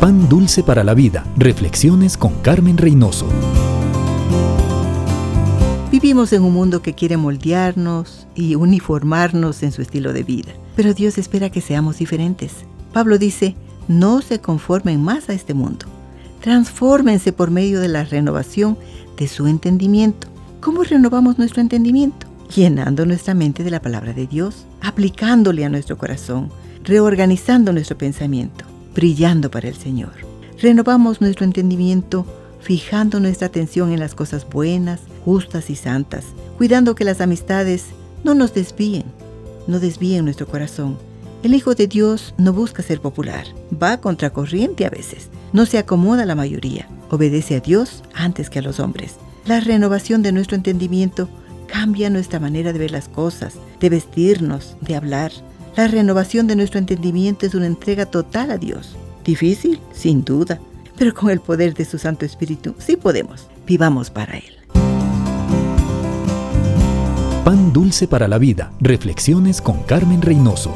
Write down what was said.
Pan Dulce para la Vida. Reflexiones con Carmen Reynoso. Vivimos en un mundo que quiere moldearnos y uniformarnos en su estilo de vida, pero Dios espera que seamos diferentes. Pablo dice, no se conformen más a este mundo. Transfórmense por medio de la renovación de su entendimiento. ¿Cómo renovamos nuestro entendimiento? Llenando nuestra mente de la palabra de Dios, aplicándole a nuestro corazón, reorganizando nuestro pensamiento brillando para el Señor. Renovamos nuestro entendimiento fijando nuestra atención en las cosas buenas, justas y santas, cuidando que las amistades no nos desvíen, no desvíen nuestro corazón. El Hijo de Dios no busca ser popular, va contracorriente a veces, no se acomoda a la mayoría, obedece a Dios antes que a los hombres. La renovación de nuestro entendimiento cambia nuestra manera de ver las cosas, de vestirnos, de hablar, la renovación de nuestro entendimiento es una entrega total a Dios. Difícil, sin duda, pero con el poder de su Santo Espíritu sí podemos. Vivamos para Él. Pan dulce para la vida. Reflexiones con Carmen Reynoso.